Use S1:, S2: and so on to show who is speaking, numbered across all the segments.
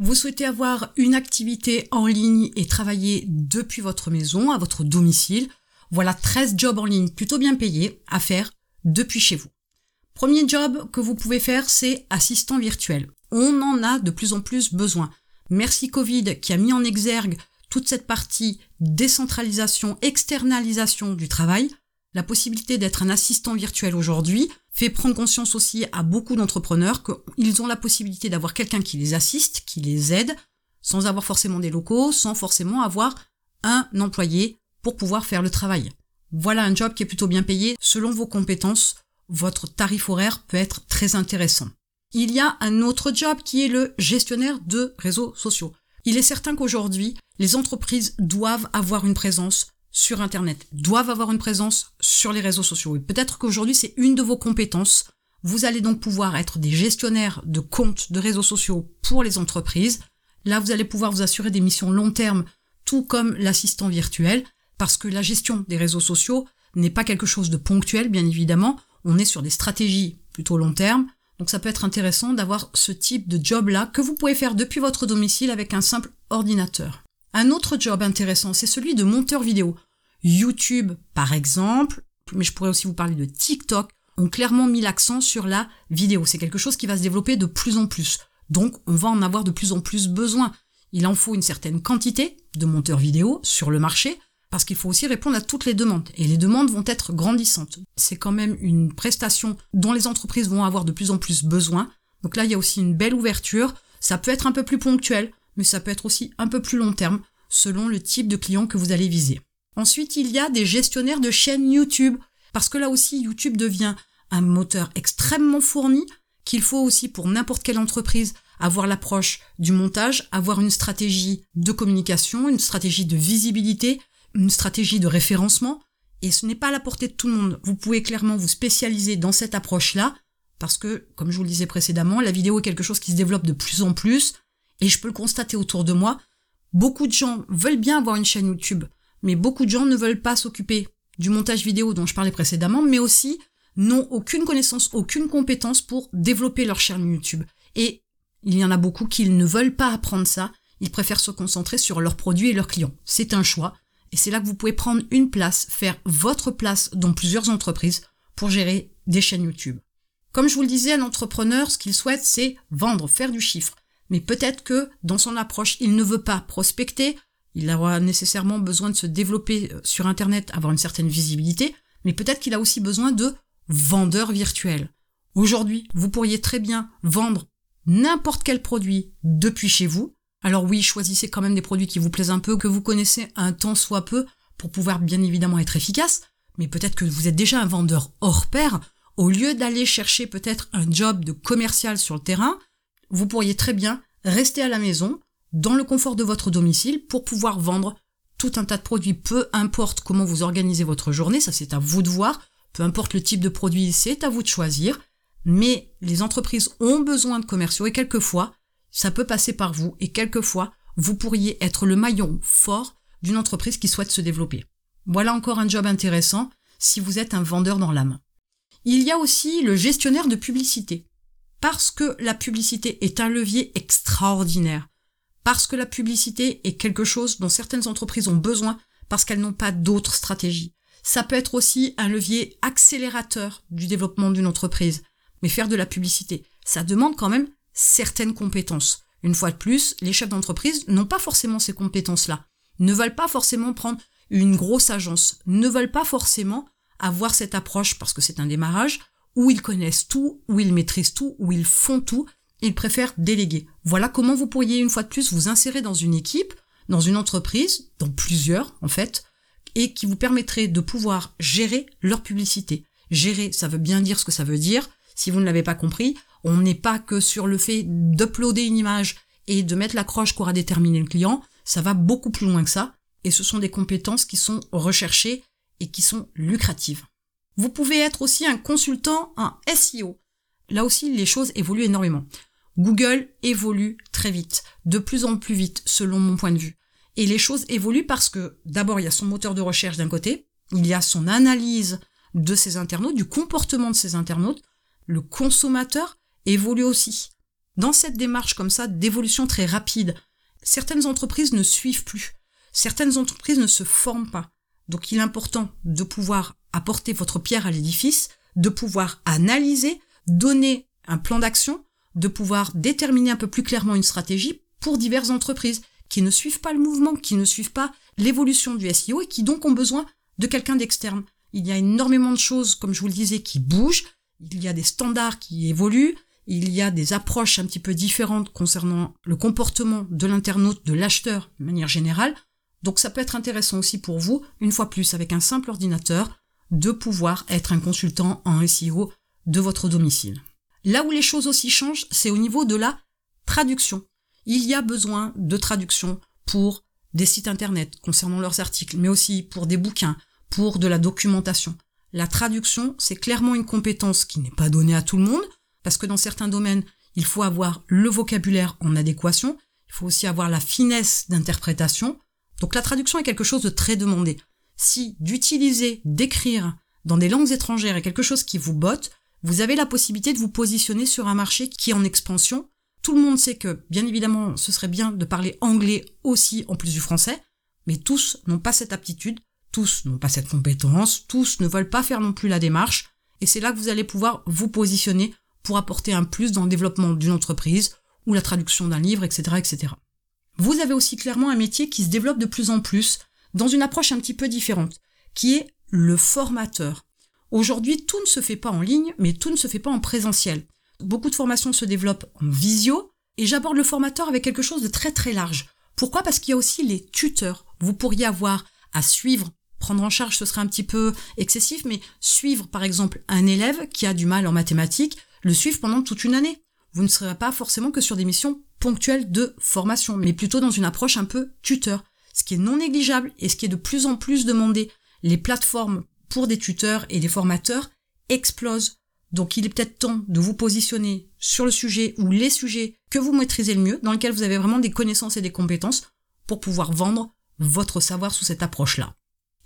S1: Vous souhaitez avoir une activité en ligne et travailler depuis votre maison, à votre domicile. Voilà 13 jobs en ligne plutôt bien payés à faire depuis chez vous. Premier job que vous pouvez faire, c'est assistant virtuel. On en a de plus en plus besoin. Merci Covid qui a mis en exergue toute cette partie décentralisation, externalisation du travail. La possibilité d'être un assistant virtuel aujourd'hui fait prendre conscience aussi à beaucoup d'entrepreneurs qu'ils ont la possibilité d'avoir quelqu'un qui les assiste, qui les aide, sans avoir forcément des locaux, sans forcément avoir un employé pour pouvoir faire le travail. Voilà un job qui est plutôt bien payé. Selon vos compétences, votre tarif horaire peut être très intéressant. Il y a un autre job qui est le gestionnaire de réseaux sociaux. Il est certain qu'aujourd'hui, les entreprises doivent avoir une présence sur Internet, doivent avoir une présence sur les réseaux sociaux. Et peut-être qu'aujourd'hui, c'est une de vos compétences. Vous allez donc pouvoir être des gestionnaires de comptes de réseaux sociaux pour les entreprises. Là, vous allez pouvoir vous assurer des missions long terme, tout comme l'assistant virtuel, parce que la gestion des réseaux sociaux n'est pas quelque chose de ponctuel, bien évidemment. On est sur des stratégies plutôt long terme. Donc ça peut être intéressant d'avoir ce type de job-là que vous pouvez faire depuis votre domicile avec un simple ordinateur. Un autre job intéressant, c'est celui de monteur vidéo. YouTube, par exemple, mais je pourrais aussi vous parler de TikTok, ont clairement mis l'accent sur la vidéo. C'est quelque chose qui va se développer de plus en plus. Donc, on va en avoir de plus en plus besoin. Il en faut une certaine quantité de monteurs vidéo sur le marché, parce qu'il faut aussi répondre à toutes les demandes. Et les demandes vont être grandissantes. C'est quand même une prestation dont les entreprises vont avoir de plus en plus besoin. Donc là, il y a aussi une belle ouverture. Ça peut être un peu plus ponctuel, mais ça peut être aussi un peu plus long terme, selon le type de client que vous allez viser. Ensuite, il y a des gestionnaires de chaînes YouTube, parce que là aussi, YouTube devient un moteur extrêmement fourni, qu'il faut aussi pour n'importe quelle entreprise avoir l'approche du montage, avoir une stratégie de communication, une stratégie de visibilité, une stratégie de référencement, et ce n'est pas à la portée de tout le monde. Vous pouvez clairement vous spécialiser dans cette approche-là, parce que, comme je vous le disais précédemment, la vidéo est quelque chose qui se développe de plus en plus, et je peux le constater autour de moi, beaucoup de gens veulent bien avoir une chaîne YouTube, mais beaucoup de gens ne veulent pas s'occuper du montage vidéo dont je parlais précédemment, mais aussi n'ont aucune connaissance, aucune compétence pour développer leur chaîne YouTube. Et il y en a beaucoup qui ne veulent pas apprendre ça, ils préfèrent se concentrer sur leurs produits et leurs clients. C'est un choix, et c'est là que vous pouvez prendre une place, faire votre place dans plusieurs entreprises pour gérer des chaînes YouTube. Comme je vous le disais, un entrepreneur, ce qu'il souhaite, c'est vendre, faire du chiffre. Mais peut-être que dans son approche, il ne veut pas prospecter, il aura nécessairement besoin de se développer euh, sur Internet, avoir une certaine visibilité, mais peut-être qu'il a aussi besoin de vendeurs virtuels. Aujourd'hui, vous pourriez très bien vendre n'importe quel produit depuis chez vous, alors oui, choisissez quand même des produits qui vous plaisent un peu, que vous connaissez un temps soit peu, pour pouvoir bien évidemment être efficace, mais peut-être que vous êtes déjà un vendeur hors pair, au lieu d'aller chercher peut-être un job de commercial sur le terrain, vous pourriez très bien rester à la maison, dans le confort de votre domicile, pour pouvoir vendre tout un tas de produits, peu importe comment vous organisez votre journée, ça c'est à vous de voir, peu importe le type de produit, c'est à vous de choisir, mais les entreprises ont besoin de commerciaux et quelquefois, ça peut passer par vous et quelquefois, vous pourriez être le maillon fort d'une entreprise qui souhaite se développer. Voilà encore un job intéressant si vous êtes un vendeur dans l'âme. Il y a aussi le gestionnaire de publicité. Parce que la publicité est un levier extraordinaire. Parce que la publicité est quelque chose dont certaines entreprises ont besoin parce qu'elles n'ont pas d'autres stratégies. Ça peut être aussi un levier accélérateur du développement d'une entreprise. Mais faire de la publicité, ça demande quand même certaines compétences. Une fois de plus, les chefs d'entreprise n'ont pas forcément ces compétences-là, ne veulent pas forcément prendre une grosse agence, ne veulent pas forcément avoir cette approche parce que c'est un démarrage où ils connaissent tout, où ils maîtrisent tout, où ils font tout, ils préfèrent déléguer. Voilà comment vous pourriez une fois de plus vous insérer dans une équipe, dans une entreprise, dans plusieurs en fait, et qui vous permettrait de pouvoir gérer leur publicité. Gérer, ça veut bien dire ce que ça veut dire. Si vous ne l'avez pas compris, on n'est pas que sur le fait d'uploader une image et de mettre l'accroche qu'aura déterminé le client, ça va beaucoup plus loin que ça, et ce sont des compétences qui sont recherchées et qui sont lucratives. Vous pouvez être aussi un consultant en SEO. Là aussi, les choses évoluent énormément. Google évolue très vite, de plus en plus vite, selon mon point de vue. Et les choses évoluent parce que, d'abord, il y a son moteur de recherche d'un côté, il y a son analyse de ses internautes, du comportement de ses internautes, le consommateur évolue aussi. Dans cette démarche comme ça d'évolution très rapide, certaines entreprises ne suivent plus. Certaines entreprises ne se forment pas. Donc il est important de pouvoir apporter votre pierre à l'édifice, de pouvoir analyser, donner un plan d'action, de pouvoir déterminer un peu plus clairement une stratégie pour diverses entreprises qui ne suivent pas le mouvement, qui ne suivent pas l'évolution du SEO et qui donc ont besoin de quelqu'un d'externe. Il y a énormément de choses, comme je vous le disais, qui bougent, il y a des standards qui évoluent, il y a des approches un petit peu différentes concernant le comportement de l'internaute, de l'acheteur de manière générale. Donc ça peut être intéressant aussi pour vous, une fois plus avec un simple ordinateur, de pouvoir être un consultant en SEO de votre domicile. Là où les choses aussi changent, c'est au niveau de la traduction. Il y a besoin de traduction pour des sites internet concernant leurs articles, mais aussi pour des bouquins, pour de la documentation. La traduction, c'est clairement une compétence qui n'est pas donnée à tout le monde, parce que dans certains domaines, il faut avoir le vocabulaire en adéquation, il faut aussi avoir la finesse d'interprétation. Donc la traduction est quelque chose de très demandé. Si d'utiliser, d'écrire dans des langues étrangères est quelque chose qui vous botte, vous avez la possibilité de vous positionner sur un marché qui est en expansion. Tout le monde sait que, bien évidemment, ce serait bien de parler anglais aussi en plus du français, mais tous n'ont pas cette aptitude, tous n'ont pas cette compétence, tous ne veulent pas faire non plus la démarche, et c'est là que vous allez pouvoir vous positionner pour apporter un plus dans le développement d'une entreprise ou la traduction d'un livre, etc., etc. Vous avez aussi clairement un métier qui se développe de plus en plus dans une approche un petit peu différente, qui est le formateur. Aujourd'hui, tout ne se fait pas en ligne, mais tout ne se fait pas en présentiel. Beaucoup de formations se développent en visio, et j'aborde le formateur avec quelque chose de très très large. Pourquoi? Parce qu'il y a aussi les tuteurs. Vous pourriez avoir à suivre, prendre en charge ce serait un petit peu excessif, mais suivre par exemple un élève qui a du mal en mathématiques, le suivre pendant toute une année. Vous ne serez pas forcément que sur des missions ponctuelles de formation, mais plutôt dans une approche un peu tuteur, ce qui est non négligeable et ce qui est de plus en plus demandé. Les plateformes pour des tuteurs et des formateurs explosent. Donc il est peut-être temps de vous positionner sur le sujet ou les sujets que vous maîtrisez le mieux, dans lesquels vous avez vraiment des connaissances et des compétences pour pouvoir vendre votre savoir sous cette approche-là.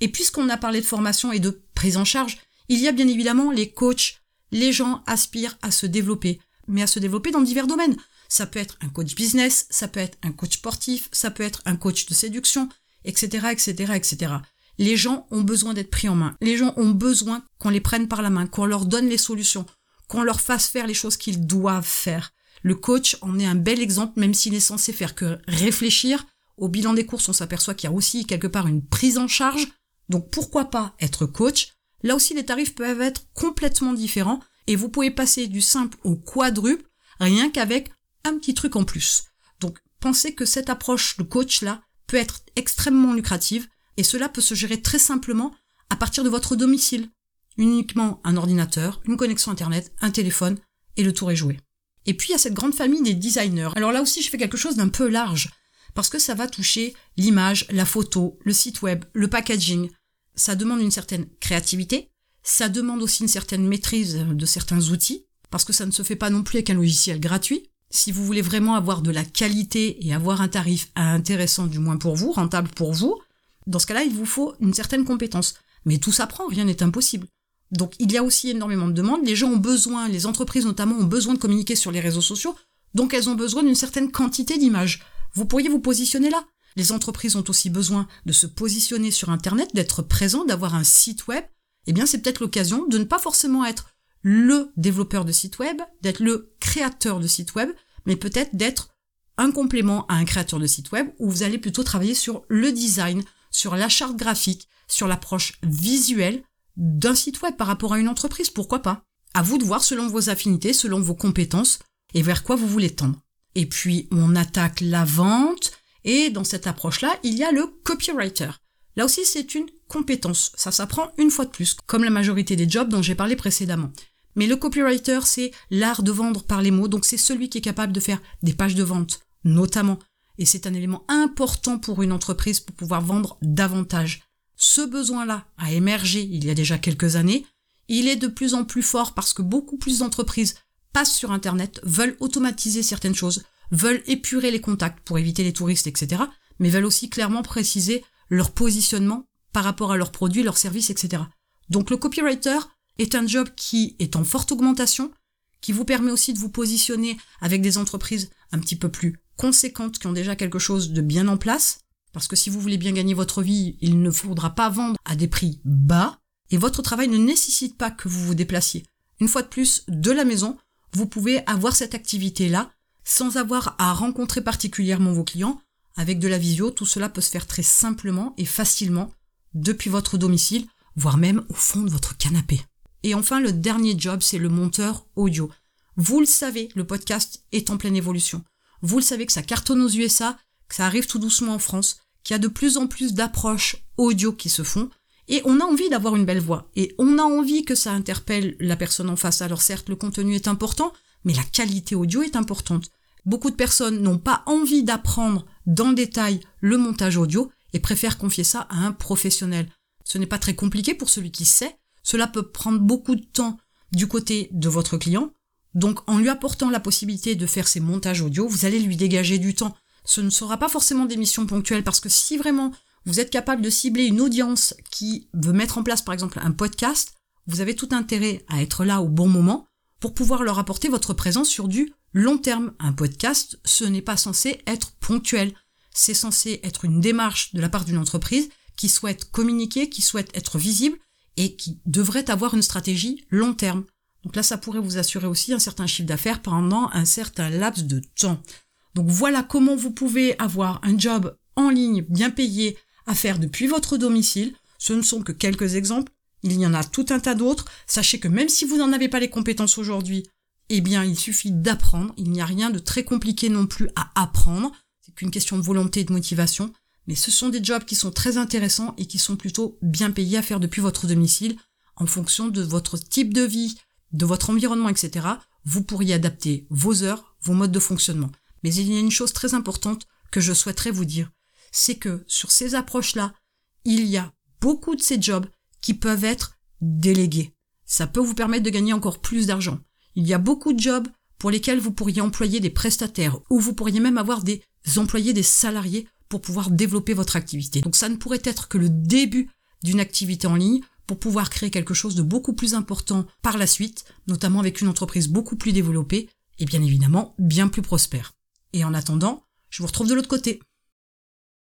S1: Et puisqu'on a parlé de formation et de prise en charge, il y a bien évidemment les coachs les gens aspirent à se développer, mais à se développer dans divers domaines. Ça peut être un coach business, ça peut être un coach sportif, ça peut être un coach de séduction, etc., etc., etc. Les gens ont besoin d'être pris en main. Les gens ont besoin qu'on les prenne par la main, qu'on leur donne les solutions, qu'on leur fasse faire les choses qu'ils doivent faire. Le coach en est un bel exemple, même s'il est censé faire que réfléchir. Au bilan des courses, on s'aperçoit qu'il y a aussi quelque part une prise en charge. Donc pourquoi pas être coach? Là aussi, les tarifs peuvent être complètement différents et vous pouvez passer du simple au quadruple rien qu'avec un petit truc en plus. Donc, pensez que cette approche de coach-là peut être extrêmement lucrative et cela peut se gérer très simplement à partir de votre domicile. Uniquement un ordinateur, une connexion Internet, un téléphone et le tour est joué. Et puis il y a cette grande famille des designers. Alors là aussi, je fais quelque chose d'un peu large parce que ça va toucher l'image, la photo, le site web, le packaging, ça demande une certaine créativité, ça demande aussi une certaine maîtrise de certains outils, parce que ça ne se fait pas non plus avec un logiciel gratuit. Si vous voulez vraiment avoir de la qualité et avoir un tarif intéressant du moins pour vous, rentable pour vous, dans ce cas-là, il vous faut une certaine compétence. Mais tout s'apprend, rien n'est impossible. Donc il y a aussi énormément de demandes, les gens ont besoin, les entreprises notamment ont besoin de communiquer sur les réseaux sociaux, donc elles ont besoin d'une certaine quantité d'images. Vous pourriez vous positionner là. Les entreprises ont aussi besoin de se positionner sur Internet, d'être présents, d'avoir un site web. Eh bien, c'est peut-être l'occasion de ne pas forcément être le développeur de site web, d'être le créateur de site web, mais peut-être d'être un complément à un créateur de site web où vous allez plutôt travailler sur le design, sur la charte graphique, sur l'approche visuelle d'un site web par rapport à une entreprise, pourquoi pas? À vous de voir selon vos affinités, selon vos compétences et vers quoi vous voulez tendre. Et puis on attaque la vente, et dans cette approche-là, il y a le copywriter. Là aussi, c'est une compétence. Ça s'apprend une fois de plus, comme la majorité des jobs dont j'ai parlé précédemment. Mais le copywriter, c'est l'art de vendre par les mots, donc c'est celui qui est capable de faire des pages de vente, notamment. Et c'est un élément important pour une entreprise pour pouvoir vendre davantage. Ce besoin-là a émergé il y a déjà quelques années. Il est de plus en plus fort parce que beaucoup plus d'entreprises passent sur Internet, veulent automatiser certaines choses, veulent épurer les contacts pour éviter les touristes, etc., mais veulent aussi clairement préciser leur positionnement par rapport à leurs produits, leurs services, etc. Donc le copywriter est un job qui est en forte augmentation, qui vous permet aussi de vous positionner avec des entreprises un petit peu plus conséquentes qui ont déjà quelque chose de bien en place. Parce que si vous voulez bien gagner votre vie, il ne faudra pas vendre à des prix bas et votre travail ne nécessite pas que vous vous déplaciez. Une fois de plus, de la maison, vous pouvez avoir cette activité-là sans avoir à rencontrer particulièrement vos clients. Avec de la visio, tout cela peut se faire très simplement et facilement depuis votre domicile, voire même au fond de votre canapé. Et enfin, le dernier job, c'est le monteur audio. Vous le savez, le podcast est en pleine évolution. Vous le savez que ça cartonne aux USA, que ça arrive tout doucement en France, qu'il y a de plus en plus d'approches audio qui se font, et on a envie d'avoir une belle voix, et on a envie que ça interpelle la personne en face. Alors certes, le contenu est important, mais la qualité audio est importante. Beaucoup de personnes n'ont pas envie d'apprendre dans le détail le montage audio et préfèrent confier ça à un professionnel. Ce n'est pas très compliqué pour celui qui sait, cela peut prendre beaucoup de temps du côté de votre client, donc en lui apportant la possibilité de faire ses montages audio, vous allez lui dégager du temps. Ce ne sera pas forcément des missions ponctuelles parce que si vraiment vous êtes capable de cibler une audience qui veut mettre en place par exemple un podcast, vous avez tout intérêt à être là au bon moment pour pouvoir leur apporter votre présence sur du long terme. Un podcast, ce n'est pas censé être ponctuel. C'est censé être une démarche de la part d'une entreprise qui souhaite communiquer, qui souhaite être visible et qui devrait avoir une stratégie long terme. Donc là, ça pourrait vous assurer aussi un certain chiffre d'affaires pendant un certain laps de temps. Donc voilà comment vous pouvez avoir un job en ligne bien payé à faire depuis votre domicile. Ce ne sont que quelques exemples. Il y en a tout un tas d'autres. Sachez que même si vous n'en avez pas les compétences aujourd'hui, eh bien, il suffit d'apprendre. Il n'y a rien de très compliqué non plus à apprendre. C'est qu'une question de volonté et de motivation. Mais ce sont des jobs qui sont très intéressants et qui sont plutôt bien payés à faire depuis votre domicile en fonction de votre type de vie, de votre environnement, etc. Vous pourriez adapter vos heures, vos modes de fonctionnement. Mais il y a une chose très importante que je souhaiterais vous dire. C'est que sur ces approches-là, il y a beaucoup de ces jobs qui peuvent être délégués. Ça peut vous permettre de gagner encore plus d'argent. Il y a beaucoup de jobs pour lesquels vous pourriez employer des prestataires ou vous pourriez même avoir des employés, des salariés pour pouvoir développer votre activité. Donc ça ne pourrait être que le début d'une activité en ligne pour pouvoir créer quelque chose de beaucoup plus important par la suite, notamment avec une entreprise beaucoup plus développée et bien évidemment bien plus prospère. Et en attendant, je vous retrouve de l'autre côté.